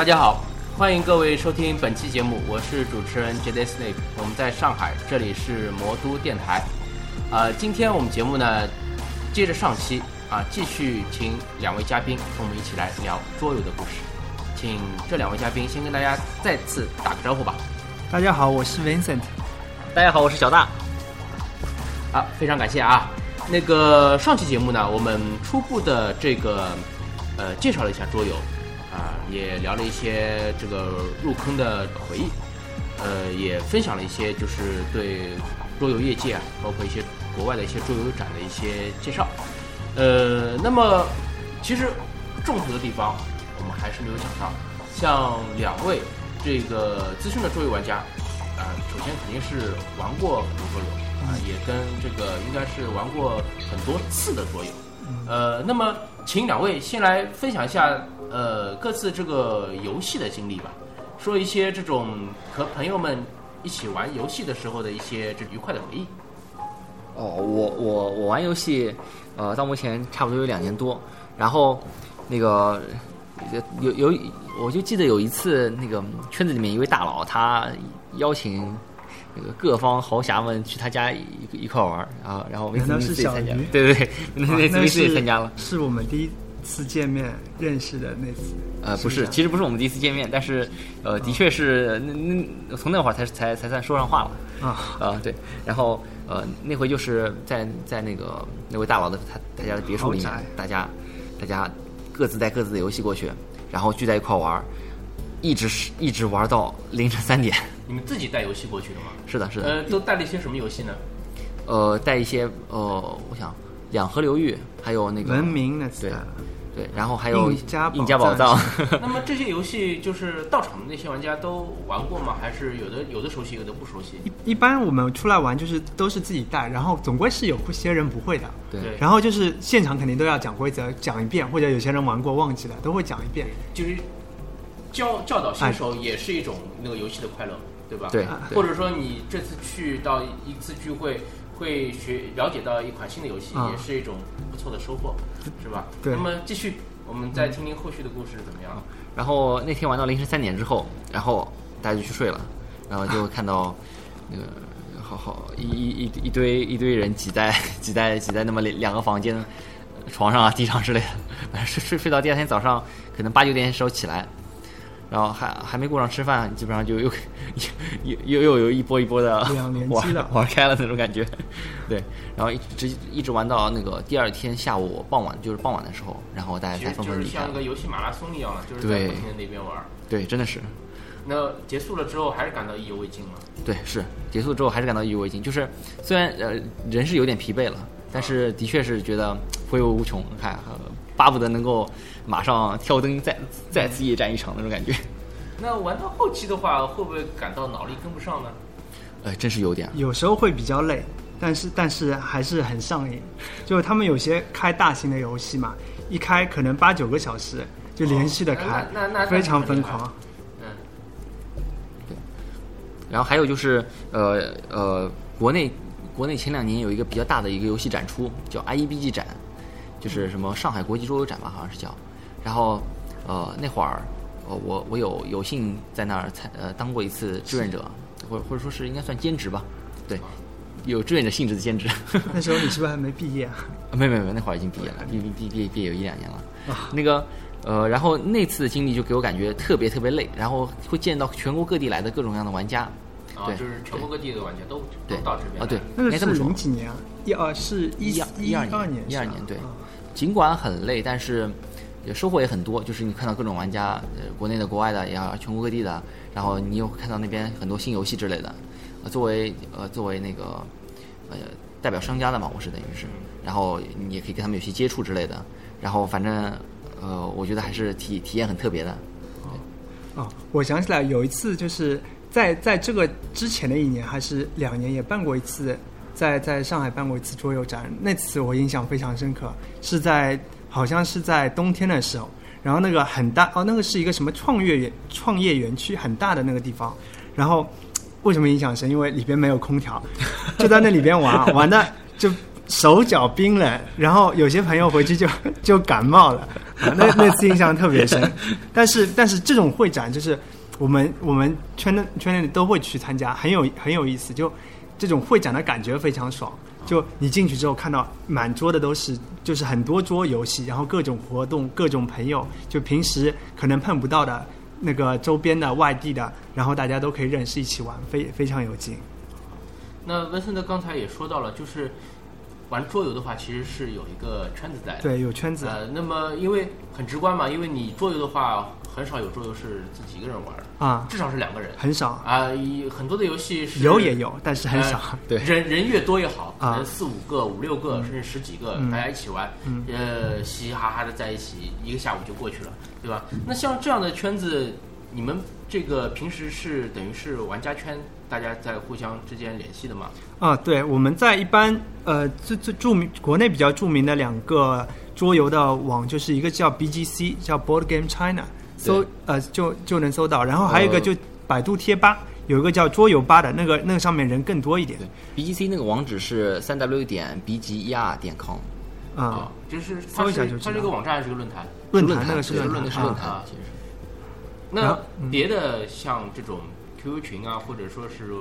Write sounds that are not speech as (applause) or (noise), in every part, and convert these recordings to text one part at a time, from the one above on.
大家好，欢迎各位收听本期节目，我是主持人 J Day Snake，我们在上海，这里是魔都电台。呃，今天我们节目呢，接着上期啊，继续请两位嘉宾跟我们一起来聊桌游的故事。请这两位嘉宾先跟大家再次打个招呼吧。大家好，我是 Vincent。大家好，我是小大。啊，非常感谢啊。那个上期节目呢，我们初步的这个呃介绍了一下桌游，啊，也聊了一些这个入坑的回忆，呃，也分享了一些就是对桌游业界啊，包括一些国外的一些桌游展的一些介绍。呃，那么其实重头的地方，我们还是没有讲到，像两位这个资深的桌游玩家，啊，首先肯定是玩过很多桌游。啊，也跟这个应该是玩过很多次的桌游，呃，那么请两位先来分享一下呃各自这个游戏的经历吧，说一些这种和朋友们一起玩游戏的时候的一些这愉快的回忆。哦，我我我玩游戏，呃，到目前差不多有两年多，然后那个有有我就记得有一次那个圈子里面一位大佬他邀请。那个各方豪侠们去他家一一块玩啊，然后维斯是小鱼，对对对，那那维斯也参加了，是我们第一次见面认识的那次。呃，不是，其实不是我们第一次见面，但是呃，的确是那那从那会儿才才才算说上话了啊啊对，然后呃那回就是在在那个那位大佬的他他家的别墅里面，大家大家各自带各自的游戏过去，然后聚在一块玩。一直是一直玩到凌晨三点。你们自己带游戏过去的吗？是的，是的。呃，都带了一些什么游戏呢？呃，带一些呃，我想两河流域，还有那个文明那对对，然后还有印加印加宝藏。(laughs) 那么这些游戏就是到场的那些玩家都玩过吗？还是有的有的熟悉，有的不熟悉？一一般我们出来玩就是都是自己带，然后总归是有些人不会的。对。然后就是现场肯定都要讲规则，讲一遍，或者有些人玩过忘记了，都会讲一遍。就是。教教导新手也是一种那个游戏的快乐，对吧？对。或者说你这次去到一次聚会，会学了解到一款新的游戏，也是一种不错的收获，是吧？对。那么继续，我们再听听后续的故事怎么样？然后那天玩到凌晨三点之后，然后大家就去睡了，然后就看到那个好好一一一一堆一堆人挤在挤在挤在那么两两个房间床上啊地上之类的，反 (laughs) 正睡睡睡到第二天早上可能八九点的时候起来。然后还还没顾上吃饭，基本上就又又又又有一波一波的玩玩开了那种感觉，对。然后一直一直玩到那个第二天下午傍晚，就是傍晚的时候，然后大家才纷纷离开。像个游戏马拉松一样的，就是在不停的那边玩。对，真的是。那结束了之后，还是感到意犹未尽吗？对，是结束之后还是感到意犹未尽。就是虽然呃人是有点疲惫了，但是的确是觉得回味无穷，还巴不得能够。马上挑灯再再次夜战一场那种感觉。那玩到后期的话，会不会感到脑力跟不上呢？哎，真是有点。有时候会比较累，但是但是还是很上瘾。就是他们有些开大型的游戏嘛，一开可能八九个小时就连续的开，那那非常疯狂。嗯。对。然后还有就是呃呃，国内国内前两年有一个比较大的一个游戏展出，叫 IEBG 展，就是什么上海国际桌游展吧，好像是叫。然后，呃，那会儿，呃，我我有有幸在那儿参呃当过一次志愿者，或或者说是应该算兼职吧，对，有志愿者性质的兼职。(laughs) 那时候你是不是还没毕业啊？(laughs) 没没没，那会儿已经毕业了，毕毕毕毕毕业有一两年了。那个，呃，然后那次的经历就给我感觉特别特别累，然后会见到全国各地来的各种各样的玩家。啊，就是全国各地的玩家都都到这边。啊，对，那个是零几年啊？一二是一一二年，一二年对。尽管很累，但是。也收获也很多，就是你看到各种玩家，呃，国内的、国外的，也好，全国各地的，然后你又看到那边很多新游戏之类的。呃，作为呃作为那个呃代表商家的嘛，我是等于是，然后你也可以跟他们有些接触之类的。然后反正呃，我觉得还是体体验很特别的。哦，我想起来有一次，就是在在这个之前的一年还是两年，也办过一次，在在上海办过一次桌游展。那次我印象非常深刻，是在。好像是在冬天的时候，然后那个很大哦，那个是一个什么创业园创业园区很大的那个地方，然后为什么印象深？因为里边没有空调，就在那里边玩，玩的就手脚冰冷，然后有些朋友回去就就感冒了，啊那那次印象特别深。(laughs) 但是但是这种会展就是我们我们圈内圈内都会去参加，很有很有意思。就这种会展的感觉非常爽。就你进去之后看到满桌的都是就是很多桌游戏，然后各种活动、各种朋友，就平时可能碰不到的那个周边的外地的，然后大家都可以认识一起玩，非非常有劲。那温森特刚才也说到了，就是玩桌游的话，其实是有一个圈子在的。对，有圈子。呃，那么因为很直观嘛，因为你桌游的话，很少有桌游是自己一个人玩的啊，至少是两个人。很少啊，很多的游戏是有也有，但是很少。对，人人越多越好，可啊能四五个、五六个，甚至十几个，大家一起玩，呃，嘻嘻哈哈的在一起，一个下午就过去了，对吧？那像这样的圈子，你们这个平时是等于是玩家圈，大家在互相之间联系的吗？啊，对，我们在一般呃最最著名国内比较著名的两个桌游的网，就是一个叫 BGC，叫 Board Game China，搜呃就就能搜到，然后还有一个就百度贴吧，有一个叫桌游吧的，那个那个上面人更多一点。对，BGC 那个网址是三 w 点 b g er 点 com，啊、啊，就是它搜一它是一个网站还是一个论坛？论坛坛那个是对论坛是论坛那别的像这种 QQ 群啊，或者说是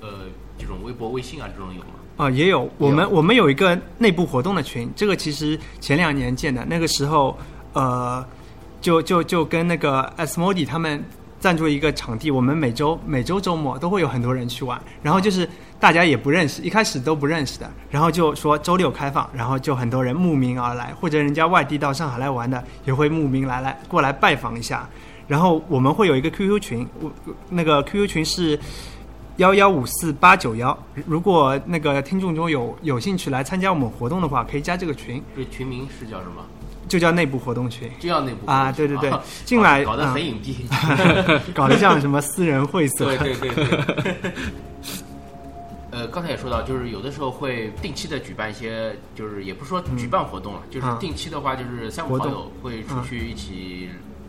呃这种微博、微信啊，这种有吗？啊，也有。我们我们有一个内部活动的群，这个其实前两年建的，那个时候呃，就就就跟那个 Asmodi 他们赞助一个场地，我们每周每周周末都会有很多人去玩，然后就是大家也不认识，一开始都不认识的，然后就说周六开放，然后就很多人慕名而来，或者人家外地到上海来玩的也会慕名来来过来拜访一下。然后我们会有一个 QQ 群，我那个 QQ 群是幺幺五四八九幺。如果那个听众中有有兴趣来参加我们活动的话，可以加这个群，这群名是叫什么？就叫内部活动群，就叫内部啊对对对进来搞得啊很隐蔽。(laughs) 搞得像什么私人会所。对对对对。(laughs) 呃，刚才也说到，就是有的时候会定期的举办一些，就是也不是说举办活动了，就是啊定期的话，就是三五好友会出去一起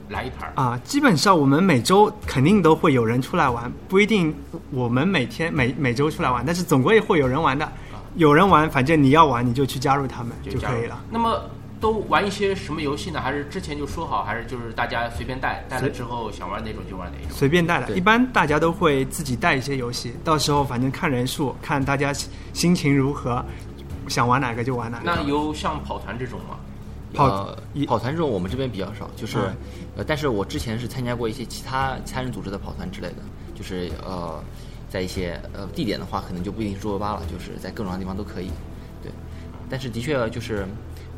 来一盘。啊，基本上我们每周肯定都会有人出来玩，不一定我们每天每每周出来玩，但是总归会有人玩的。有人玩，反正你要玩，你就去加入他们就可以了。。那么都玩一些什么游戏呢？还是之前就说好，还是就是大家随便带，带了之后想玩哪种就玩哪种？随便带的，一般大家都会自己带一些游戏，到时候反正看人数，看大家心情如何，想玩哪个就玩哪个。那有像跑团这种吗？跑呃跑团这种我们这边比较少，就是、嗯。呃，但是我之前是参加过一些其他其他人组织的跑团之类的，就是呃，在一些呃地点的话，可能就不一定是桌游吧了，就是在各种地方都可以，对。但是的确就是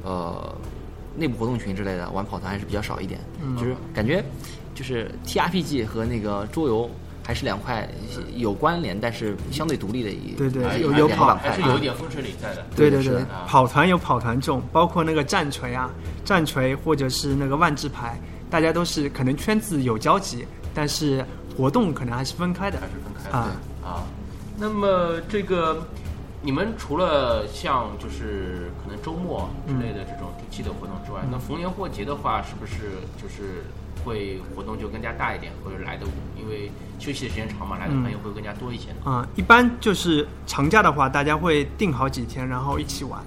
呃，内部活动群之类的玩跑团还是比较少一点，嗯。就是感觉就是 T R P G 和那个桌游还是两块有关联，但是相对独立的一对对有有跑还是有一点风水岭在的。对对对跑团有跑团重，包括那个战锤啊，战锤或者是那个万智牌，大家都是可能圈子有交集，但是活动可能还是分开的还是分开的啊。啊。那么这个你们除了像就是可能周末之类的这种定期的活动之外，那逢年过节的话，是不是就是会活动就更加大一点，或者来的因为休息的时间长嘛，来的朋友会更加多一些呢？啊、一般就是长假的话，大家会定好几天，然后一起玩。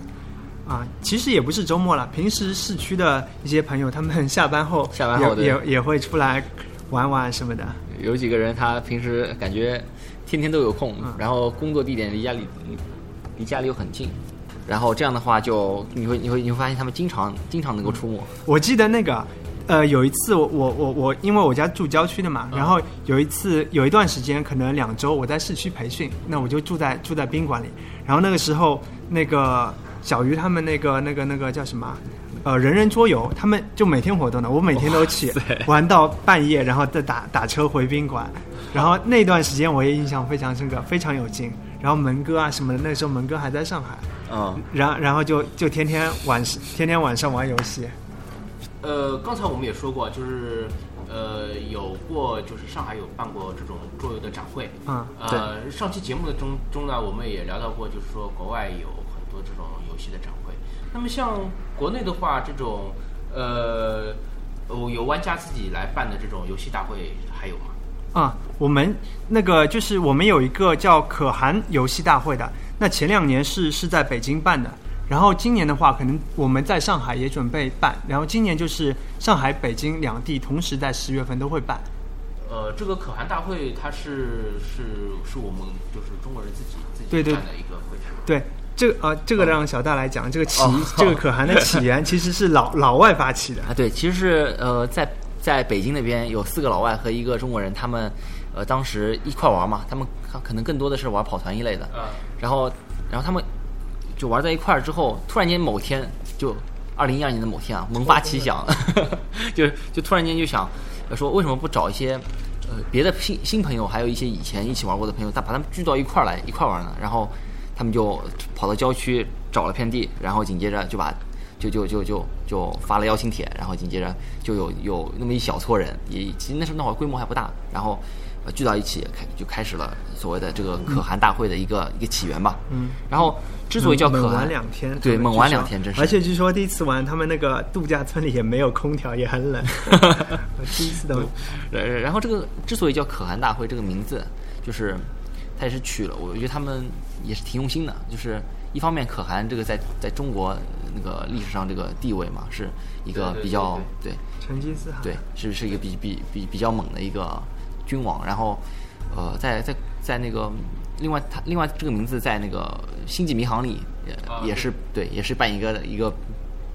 啊，其实也不是周末了，平时市区的一些朋友，他们 (laughs) 下班后下班后也也也会出来玩玩什么的。有几个人他平时感觉天天都有空，嗯然后工作地点离家里离离家里又很近，然后这样的话就你会你会你会发现他们经常经常能够出没。我记得那个，呃，有一次我我我我，因为我家住郊区的嘛，然后有一次有一段时间，可能两周我在市区培训，那我就住在住在宾馆里，然后那个时候那个小鱼他们那个那个那个叫什么？呃，人人桌游，他们就每天活动的，我每天都去玩到半夜，然后再打打车回宾馆，然后那段时间我也印象非常深刻，非常有劲。然后门哥啊什么的，那时候门哥还在上海，嗯，然然后就就天天晚天天晚上玩游戏。呃，刚才我们也说过，就是呃有过就是上海有办过这种桌游的展会，嗯呃，上期节目的中中呢，我们也聊到过，就是说国外有很多这种游戏的展会。那么像国内的话，这种呃有有玩家自己来办的这种游戏大会还有吗？啊，我们那个就是我们有一个叫可汗游戏大会的，那前两年是是在北京办的，然后今年的话，可能我们在上海也准备办，然后今年就是上海、北京两地同时在十月份都会办。呃，这个可汗大会它是是是我们就是中国人自己自己办的一个会是？对，这个呃，这个让小大来讲，这个起、哦 (laughs) 这个可汗的 (laughs) 起源其实是老老外发起的。啊，对，其实是呃，在在北京那边有四个老外和一个中国人，他们呃当时一块玩嘛，他们可能更多的是玩跑团一类的，嗯然后然后他们就玩在一块儿之后，突然间某天就二零一二年的某天啊，萌发奇想，就 (laughs) 就突然间就想呃说为什么不找一些呃别的新新朋友，还有一些以前一起玩过的朋友，他把他们聚到一块儿来一块儿玩呢？然后他们就跑到郊区找了片地，然后紧接着就把就就就就就发了邀请帖，然后紧接着就有有那么一小撮人，也其实那时候那会儿规模还不大，然后呃聚到一起开就开始了所谓的这个可汗大会的一个、一个起源吧。嗯，然后之所以叫可汗猛玩，两天，对猛玩两天真是而且据说第一次玩，他们那个度假村里也没有空调，也很冷。(laughs) 我第一次都呃，然后这个之所以叫可汗大会这个名字，就是他也是取了，我觉得他们也是挺用心的。就是一方面，可汗这个在在中国那个历史上这个地位嘛，是一个对对比较对成吉思汗。对，是是一个比比比比较猛的一个君王。然后，呃，在在在那个另外他另外这个名字在那个《星际迷航》里也、啊也是对，也是扮演一个一个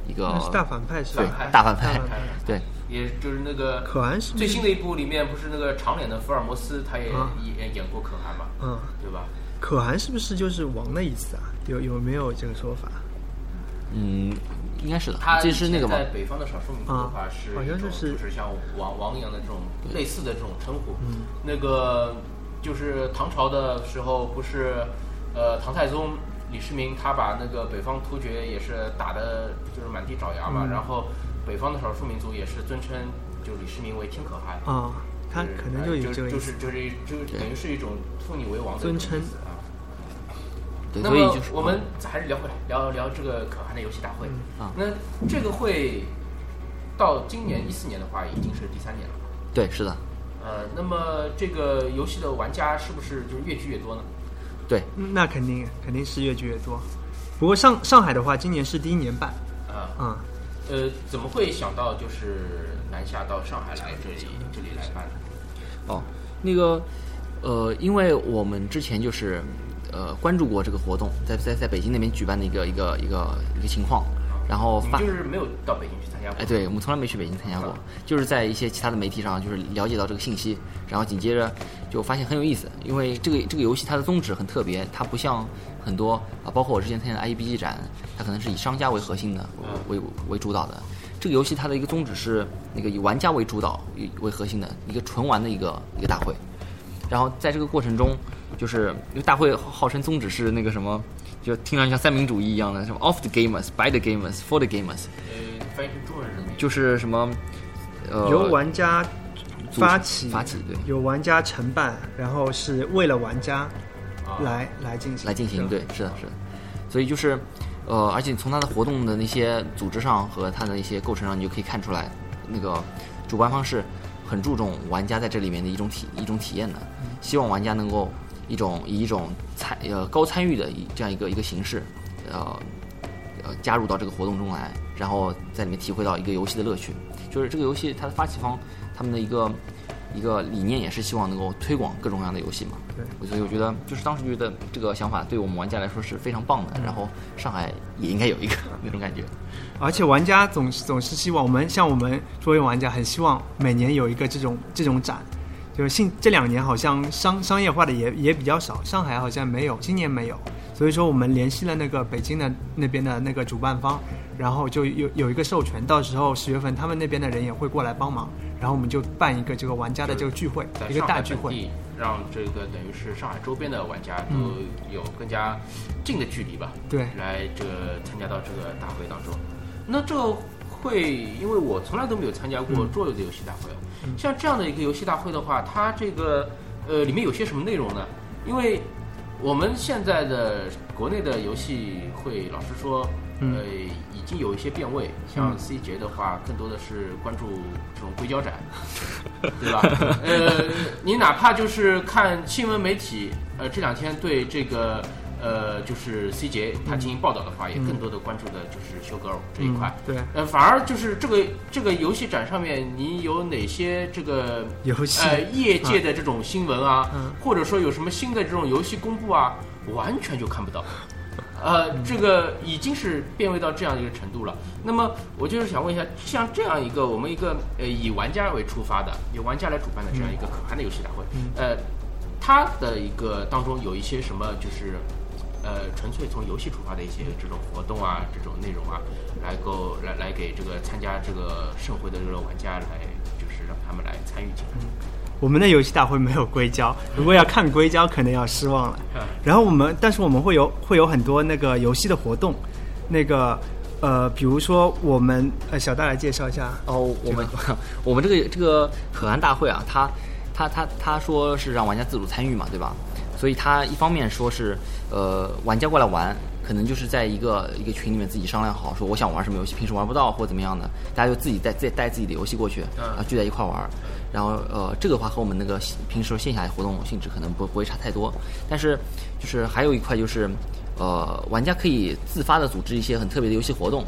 一个大反派是吧？大反派大反派对。也就是那个可汗是最新的一部里面，不是那个长脸的福尔摩斯，他也啊演演过可汗嘛，嗯，对吧？可汗是不是就是王的意思啊？有有没有这个说法？嗯，应该是的他，这是那个嘛在，北方的少数民族的话啊是好像一种就是就是像王王一样的这种类似的这种称呼。那个就是唐朝的时候，不是呃唐太宗李世民他把那个北方突厥也是打的就是满地找牙嘛，然后北方的少数民族也是尊称就李世民为天可汗。啊，他可能就有就是。就是就等于是一种封你为王的一种尊称啊。对，那么所以就是我们还是聊回来，聊聊这个可汗的游戏大会。啊那这个会到今年一四年的话，已经是第三年了。对，是的，呃，那么这个游戏的玩家是不是就是越聚越多呢？对，嗯那肯定肯定是越聚越多。不过上上海的话，今年是第一年办啊、啊、呃，怎么会想到就是南下到上海来这里这里来办呢？哦，那个，呃，因为我们之前就是呃关注过这个活动，在在在北京那边举办的一个一个一个一个情况，然后发就是没有到北京去参加过？哎，对，我们从来没去北京参加过，就是在一些其他的媒体上就是了解到这个信息，然后紧接着就发现很有意思，因为这个这个游戏它的宗旨很特别，它不像很多啊，包括我之前参加的 IEBG 展，它可能是以商家为核心的，为为主导的。这个游戏它的一个宗旨是那个以玩家为主导、为核心的一个纯玩的一个一个大会。然后在这个过程中，就是因为大会号号称宗旨是那个什么，就听上去像三民主义一样的，什么 of the gamers, by the gamers, for the gamers，呃，翻译成中文是什么？就是什么呃由玩家发起，发起对。由玩家承办，然后是为了玩家啊。来、来进行。来进行，对，是的，是的。所以就是，呃，而且从他的活动的那些组织上和他的一些构成上，你就可以看出来，那个主办方是很注重玩家在这里面的一种体一种体验的，希望玩家能够一种以一种参呃高参与的一这样一个一个形式，呃呃加入到这个活动中来，然后在里面体会到一个游戏的乐趣。就是这个游戏它的发起方他们的一个一个理念也是希望能够推广各种各样的游戏嘛。对，所以我觉得就是当时觉得这个想法对我们玩家来说是非常棒的，然后上海也应该有一个 (laughs) 那种感觉。而且玩家总是总是希望我们像我们桌游玩家很希望每年有一个这种这种展，就是近这两年好像商商业化的也也比较少，上海好像没有，今年没有，所以说我们联系了那个北京的那边的那个主办方，然后就有有一个授权，到时候十月份他们那边的人也会过来帮忙，然后我们就办一个这个玩家的这个聚会，一个大聚会。让这个等于是上海周边的玩家都有更加近的距离吧，对来这个参加到这个大会当中。那这个会，因为我从来都没有参加过桌游的游戏大会，像这样的一个游戏大会的话，它这个呃里面有些什么内容呢？因为我们现在的国内的游戏会，老实说，呃，已经有一些变味。像 C 节的话，更多的是关注这种硅胶展，(laughs) 对吧？呃，你哪怕就是看新闻媒体，呃，这两天对这个呃，就是 CJ 他进行报道的话，也更多的关注的就是修 girl 这一块。对，呃，反而就是这个这个游戏展上面，你有哪些这个 (laughs) 游戏呃业界的这种新闻啊，嗯或者说有什么新的这种游戏公布啊，完全就看不到。(laughs) 呃，这个已经是变味到这样一个程度了。那么，我就是想问一下，像这样一个我们一个呃以玩家为出发的，由玩家来主办的这样一个可汗的游戏大会，呃，它的一个当中有一些什么就是呃纯粹从游戏出发的一些这种活动啊，这种内容啊，来够来来给这个参加这个盛会的这个玩家来，就是让他们来参与进来。我们的游戏大会没有硅胶，如果要看硅胶，可能要失望了。嗯然后我们，但是我们会有会有很多那个游戏的活动，那个呃，比如说我们呃，小戴来介绍一下。哦，我们 (laughs) 我们这个这个可汗大会啊，他他他他说是让玩家自主参与嘛，对吧？所以他一方面说是呃玩家过来玩，可能就是在一个一个群里面自己商量好，说我想玩什么游戏，平时玩不到或怎么样的，大家就自己带自带自己的游戏过去，嗯然后聚在一块玩。然后呃，这个的话和我们那个平时线下活动性质可能不不会差太多，但是就是还有一块就是呃，玩家可以自发的组织一些很特别的游戏活动。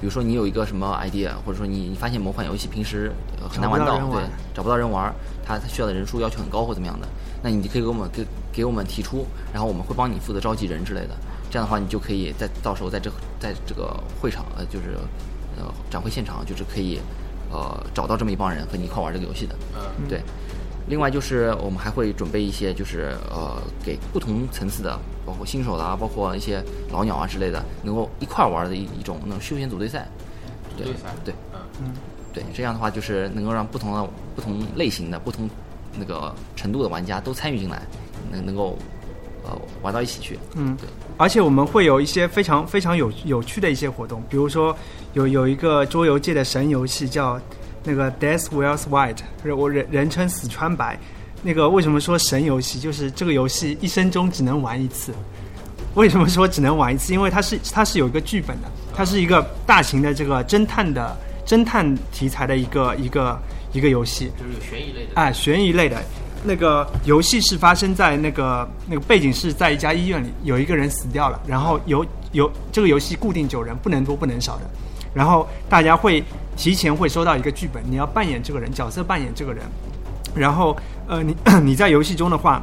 比如说你有一个什么 idea，或者说你你发现某款游戏平时、呃、很难玩到，对找不到人玩，它它需要的人数要求很高或怎么样的，那你可以给我们给给我们提出，然后我们会帮你负责召集人之类的。这样的话，你就可以在到时候在这在这个会场呃就是呃展会现场就是可以呃找到这么一帮人和你一块玩这个游戏的。嗯对。另外就是我们还会准备一些就是呃给不同层次的，包括新手的啊，包括一些老鸟啊之类的，能够一块玩的一一种那种休闲组队赛。对对赛对嗯对，这样的话就是能够让不同的不同类型的、不同那个程度的玩家都参与进来，能能够呃玩到一起去。嗯对，而且我们会有一些非常非常有有趣的一些活动，比如说有有一个桌游界的神游戏叫那个 Death Wells White，我人人称死川白。那个为什么说神游戏？就是这个游戏一生中只能玩一次。为什么说只能玩一次？因为它是它是有一个剧本的，它是一个大型的这个侦探的侦探题材的一个一个一个游戏。就是有悬疑类的。哎，悬疑类的，那个游戏是发生在那个那个背景是在一家医院里，有一个人死掉了，然后有有这个游戏固定九人，不能多不能少的，然后大家会提前会收到一个剧本，你要扮演这个人，角色扮演这个人，然后呃你 (coughs) 你在游戏中的话。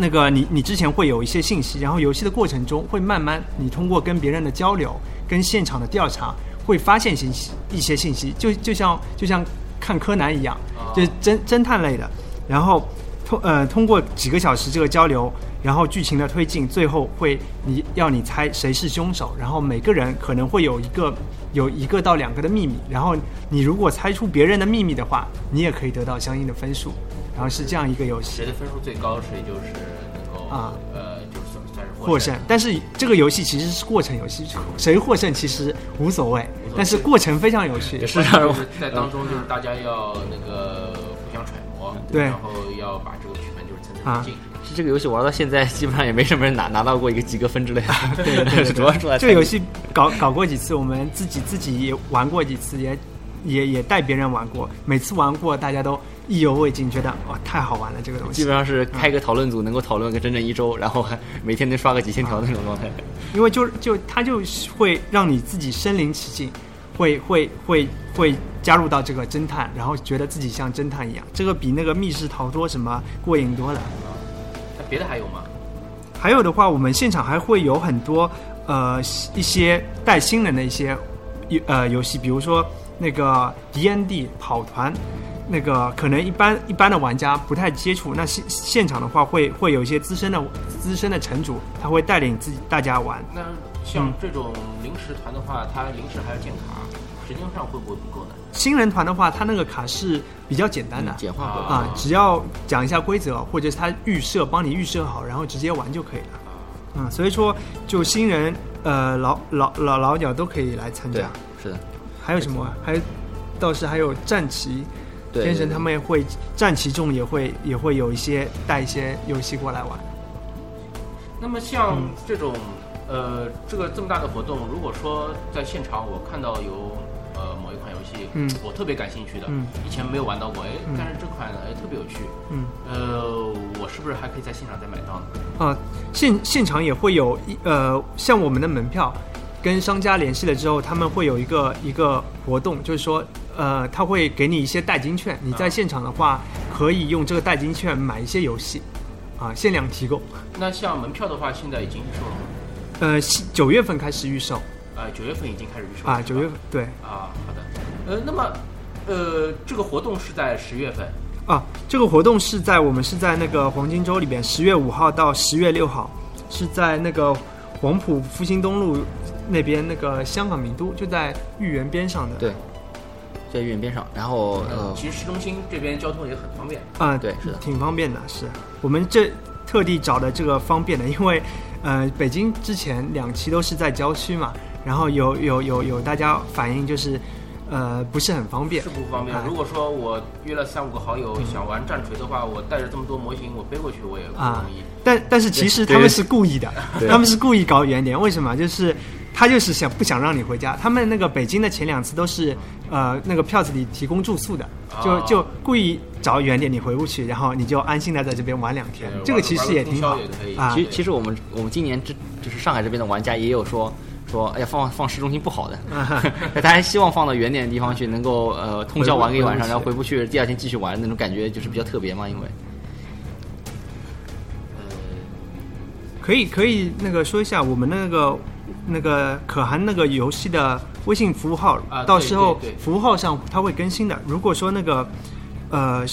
那个你你之前会有一些信息，然后游戏的过程中会慢慢，你通过跟别人的交流、跟现场的调查，会发现信息一些信息，就就像就像看柯南一样，就是侦侦探类的。然后通呃通过几个小时这个交流，然后剧情的推进，最后会你要你猜谁是凶手，然后每个人可能会有一个有一个到两个的秘密，然后你如果猜出别人的秘密的话，你也可以得到相应的分数。然后是这样一个游戏谁。的分数最高，谁就是能够啊呃，就是算算是获胜，但是这个游戏其实是过程游戏，谁获胜其实无所谓，但是过程非常有趣。是就是在当中，就是大家要那个互相揣摩，对然后要把这个剧本就是层层啊递进。是这个游戏玩到现在，基本上也没什么人拿拿到过一个及格分之类的。对 (laughs) 对主要是来这个游戏搞搞过几次，我们自己自己也玩过几次，也也也带别人玩过，每次玩过大家都意犹未尽，觉得哇太好玩了这个东西。基本上是开个讨论组，能够讨论个整整一周，然后还每天能刷个几千条的那种状态。因为就就它就会让你自己身临其境，会会会会加入到这个侦探，然后觉得自己像侦探一样，这个比那个密室逃脱什么过瘾多了。那别的还有吗？还有的话，我们现场还会有很多呃一些带新人的一些游呃游戏，比如说那个 D N D 跑团，那个可能一般一般的玩家不太接触。那现现场的话会会有一些资深的资深的城主，他会带领自己大家玩。那像嗯这种临时团的话，他临时还要建卡，时间上会不会不够呢？新人团的话，他那个卡是比较简单的。简化过啊，只要讲一下规则，或者是他预设帮你预设好，然后直接玩就可以了。嗯，所以说就新人呃老老老老鸟都可以来参对加。，是的，还有什么？还有倒是还有战旗，对天神他们也会占其众也会也会有一些带一些游戏过来玩。那么像嗯。这种、呃这个这么大的活动，如果说在现场我看到有呃某一款游戏，嗯。我特别感兴趣的，嗯。以前没有玩到过，哎，嗯。但是这款哎特别有趣，嗯。呃，我我是不是还可以在现场再买到呢？啊，现现场也会有一呃，像我们的门票，跟商家联系了之后，他们会有一个一个活动，就是说，呃，他会给你一些代金券，你在现场的话，可以用这个代金券买一些游戏，啊，限量提供。那像门票的话，现在已经预售了吗？呃，九月份开始预售呃，九月份已经开始预售了啊，九月份对啊，好的。呃，那么呃，这个活动是在十月份，啊，这个活动是在我们是在那个黄金周里边，十月五号到十月六号，是在那个黄埔复兴东路那边那个香港名都，就在豫园边上的。对，在豫园边上。然后呃，其实市中心这边交通也很方便。啊，对是的挺方便的。是我们这特地找的这个方便的，因为 (laughs) 呃，北京之前两期都是在郊区嘛，然后有有有有大家反映就是呃不是很方便是。不方便哎。如果说我约了三五个好友想玩战锤的话，我带着这么多模型，我背过去我也不啊容易。但但是其实他们是故意的，他们是故意搞远点。为什么？就是他就是想不想让你回家。他们那个北京的前两次都是呃那个票子里提供住宿的，就哦就故意找远点你回不去，然后你就安心的在这边玩两天。这个其实也挺好其。实其实我们我们今年这就是上海这边的玩家也有说说，哎呀放放市中心不好的，(laughs) 他还希望放到远点的地方去，能够呃通宵玩个一晚上，然后回不去，第二天继续玩那种感觉就是比较特别嘛，因为。呃，可以可以那个说一下我们那个那个可汗那个游戏的微信服务号，啊到时候服务号上它会更新的。如果说那个呃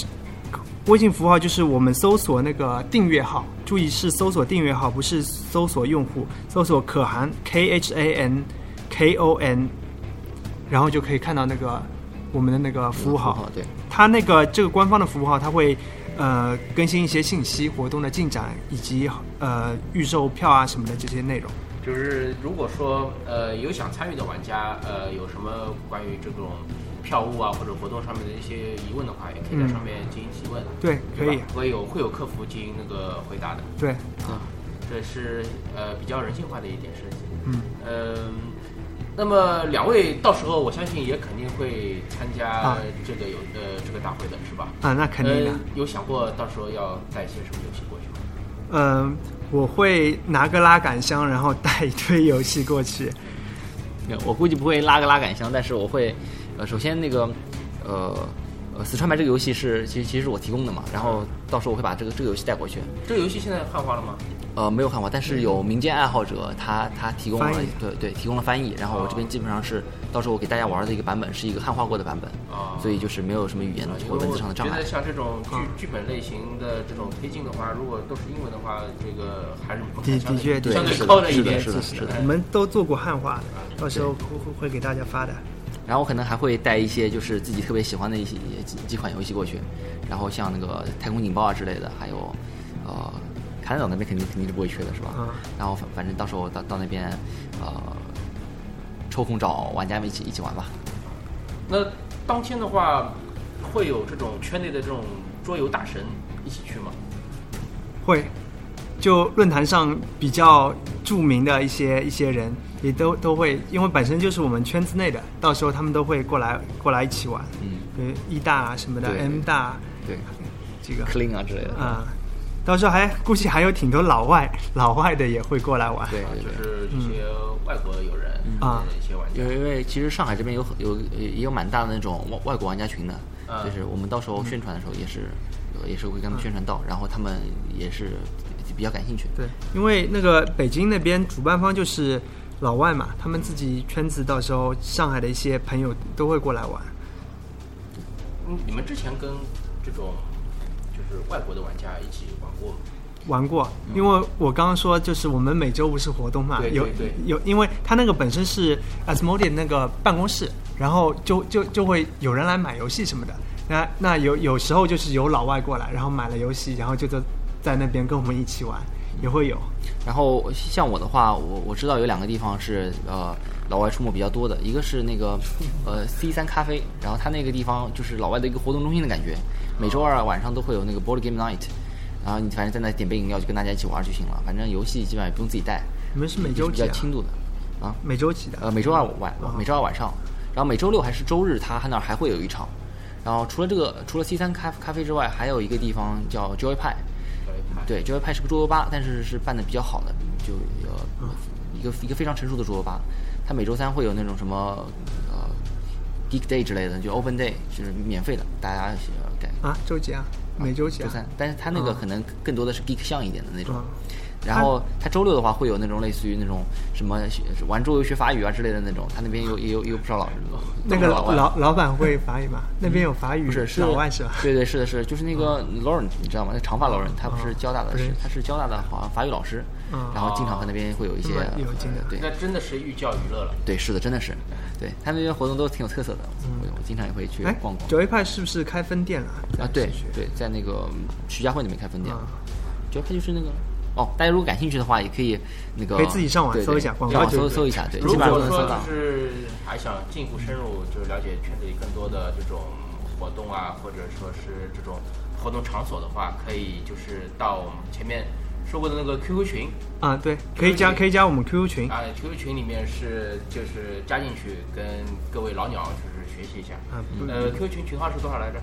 微信服务号就是我们搜索那个订阅号，注意是搜索订阅号，不是搜索用户，搜索可汗 K H A N K O N，然后就可以看到那个我们的那个服务号。对，它那个这个官方的服务号，它会呃更新一些信息、活动的进展以及呃预售票啊什么的这些内容。就是如果说呃有想参与的玩家，呃有什么关于这种票务啊或者活动上面的一些疑问的话，也可以在嗯上面进行提问。对，可以会有会有客服进行那个回答的。对，啊，这是呃比较人性化的一点设计。嗯，嗯，那么两位到时候我相信也肯定会参加啊这个有呃这个大会的是吧？啊，那肯定的呃。有想过到时候要带一些什么游戏过去吗？嗯、我会拿个拉杆箱，然后带一堆游戏过去。(laughs) 我估计不会拉个拉杆箱，但是我会，呃，首先那个，呃，呃，四川牌这个游戏是其实其实是我提供的嘛，然后到时候我会把这个这个游戏带过去，这个游戏现在汉化了吗？呃，没有汉化，但是有民间爱好者他他提供了对对提供了翻译，然后我这边基本上是到时候我给大家玩的一个版本是一个汉化过的版本，啊所以就是没有什么语言或文字上的障碍我觉得。像这种剧嗯剧本类型的这种推进的话，如果都是英文的话，这个还是门的的确对相对对是的高了一点。是的是的是的我们都做过汉化的，到时候会会会给大家发的。然后我可能还会带一些就是自己特别喜欢的一些几几款游戏过去，然后像那个太空警报啊之类的，还有呃，卡南岛那边肯定肯定是不会缺的，是吧？嗯然后反反正到时候到到那边呃，抽空找玩家们一起一起玩吧。那当天的话，会有这种圈内的这种桌游大神一起去吗？会，就论坛上比较著名的一些一些人，也都都会，因为本身就是我们圈子内的，到时候他们都会过来过来一起玩，嗯，呃，一大啊什么的，M 大对这个，clean 啊之类的。啊、到时候还估计还有挺多老外老外的也会过来玩。啊，对对对。就是这些外国友人啊呃一些玩家因为因为其实上海这边有很有也有蛮大的那种外外国玩家群的，嗯就是我们到时候宣传的时候也是也是会跟他们宣传到，然后他们也是比较感兴趣。对，因为那个北京那边主办方就是老外嘛，他们自己圈子到时候上海的一些朋友都会过来玩。嗯，你们之前跟这种就是外国的玩家一起玩过吗？玩过，因为我刚刚说就是我们每周不是活动嘛，有对对对有，因为他那个本身是 Asmodee 那个办公室，然后就就就会有人来买游戏什么的。那那有有时候就是有老外过来，然后买了游戏，然后就在在那边跟我们一起玩，也会有。然后像我的话，我我知道有两个地方是呃老外出没比较多的，一个是那个呃 C 三咖啡，然后它那个地方就是老外的一个活动中心的感觉，每周二晚上都会有那个 board game night，然后你反正在那点杯饮料就跟大家一起玩就行了，反正游戏基本上也不用自己带，你们是每周比几啊？较轻度的啊。每周几的？呃，每周二晚每周二晚上，然后每周六还是周日，他那儿还会有一场。然后除了这个，除了 C 三咖咖啡之外，还有一个地方叫 Joy 派，派。对，Joy 派是个桌游吧，但是是办的比较好的，就呃一个一个非常成熟的桌游吧。它每周三会有那种什么呃 Geek Day 之类的，就 Open Day，就是免费的，大家啊，周几啊？每周几啊？周三，但是他那个啊。可能更多的是 geek 向一点的那种。啊然后他周六的话会有那种类似于那种什么玩桌游学法语啊之类的那种，他那边有也有也有不少老那个老老老板会法语吗？那边有法语，不是是。老外是吧？对对是的是的，就是那个 Lauren 你知道吗？那长发 Lauren 他不是交大的，不是是他是交大的好像法语老师。嗯，然后经常和那边会有一些对。那真的是寓教于乐了。对是的真的是，对他那边活动都挺有特色的，经常也会去哎逛逛。九一派是不是开分店了？啊，对对，在那个嗯徐家汇那边开分店啊，主要它就是那个哦，大家如果感兴趣的话，也可以那个可以自己上网搜一下广告上网就对搜搜一下，对，如基本上果说都能搜到就。是还想进一步深入，就是了解圈子里更多的这种活动啊，或者说是这种活动场所的话，可以就是到我们前面说过的那个 QQ 群啊，对，可以加可以加我们 QQ 群啊，QQ 群里面是就是加进去跟各位老鸟就是学习一下。啊，呃，QQ 群群号是多少来着？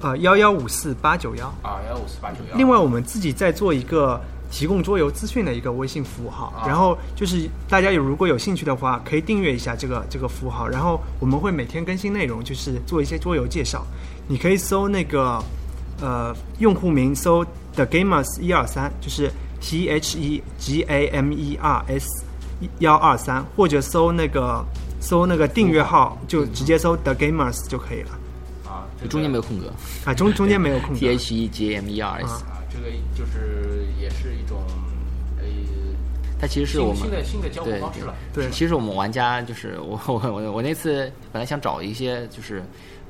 啊幺幺五四八九幺。啊，幺五四八九幺。另外，我们自己在做一个提供桌游资讯的一个微信服务号，啊然后就是大家有如果有兴趣的话，可以订阅一下这个这个服务号，然后我们会每天更新内容，就是做一些桌游介绍。你可以搜那个呃用户名搜 The Gamers 一二三，就是 T H E G A M E R S 幺二三，或者搜那个搜那个订阅号，就直接搜 The Gamers 就可以了。啊，这个中间没有空格。啊，中中间没有空格。(laughs) T H E G M E R S，啊。啊，这个就是也是一种呃它其实是我们新新的新的交互方式了。对。其实我们玩家就是我我我我那次本来想找一些就是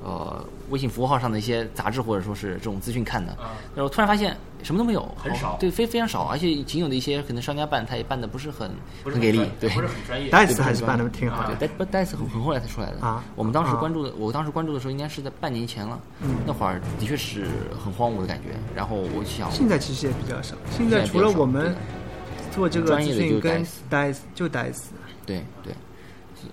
呃微信服务号上的一些杂志或者说是这种资讯看的，啊。然后突然发现什么都没有，很少。对，非非常少，而且仅有的一些可能商家办，他也办的不是很不是很给力，对，不是很专业。Dice 还是办的挺好的。对，但但是很很后来才出来的。啊。我们当时啊关注的，我当时关注的时候应该是在半年前了，那会儿的确是很荒芜的感觉。然后我想，现在其实也比较少。现在除了我们做这个专业的就是资讯跟 Dice Dice 就 Dice，对对，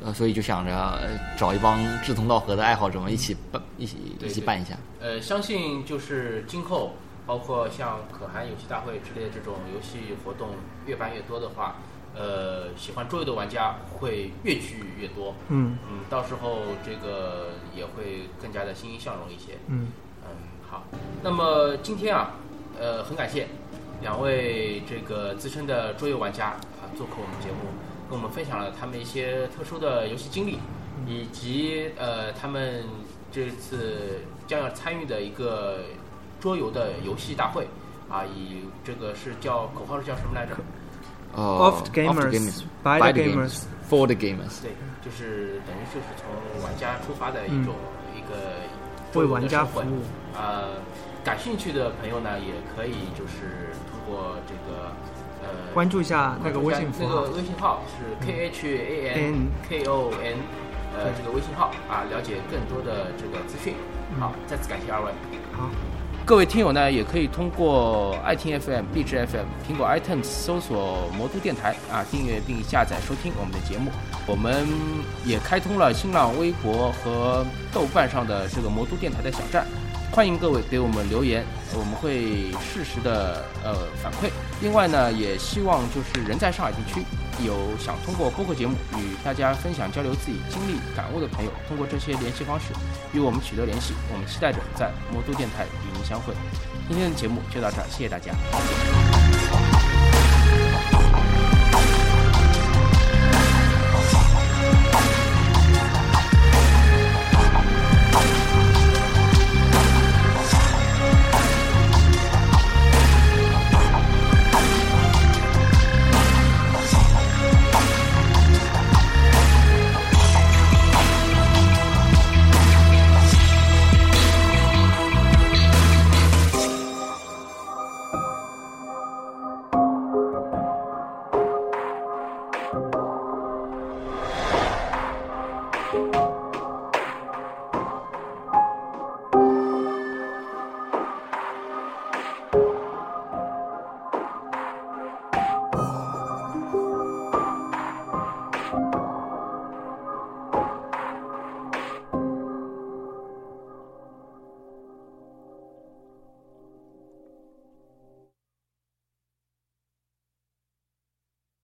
呃，所以就想着呃找一帮志同道合的爱好者们一起办，一起对对一起办一下。呃，相信就是今后，包括像可汗游戏大会之类的这种游戏活动越办越多的话，呃，喜欢桌游的玩家会越聚越多。嗯嗯，到时候这个也会更加的欣欣向荣一些。嗯，嗯，好。那么今天啊，呃，很感谢两位这个资深的桌游玩家啊，做客我们节目，跟我们分享了他们一些特殊的游戏经历，以及呃他们这次将要参与的一个桌游的游戏大会啊，以这个是叫口号是叫什么来着？呃 Of the Of the gamers, by the gamers, for the gamers。对，就是等于就是从玩家出发的一种、一个为玩家服务。呃，感兴趣的朋友呢，也可以就是通过这个呃关注一下那个微信符号那个。微信号是 K H A N K O N，呃，这个微信号啊，了解更多的这个资讯。好，再次感谢二位。好，各位听友呢，也可以通过爱听 FM、荔枝 FM、苹果 iTunes 搜索“魔都电台”啊，订阅并下载收听我们的节目。我们也开通了新浪微博和豆瓣上的这个魔都电台的小站，欢迎各位给我们留言，我们会适时的呃反馈。另外呢，也希望就是人在上海地区有想通过播客节目与大家分享交流自己经历感悟的朋友，通过这些联系方式与我们取得联系。我们期待着在魔都电台与您相会。今天的节目就到这儿，谢谢大家。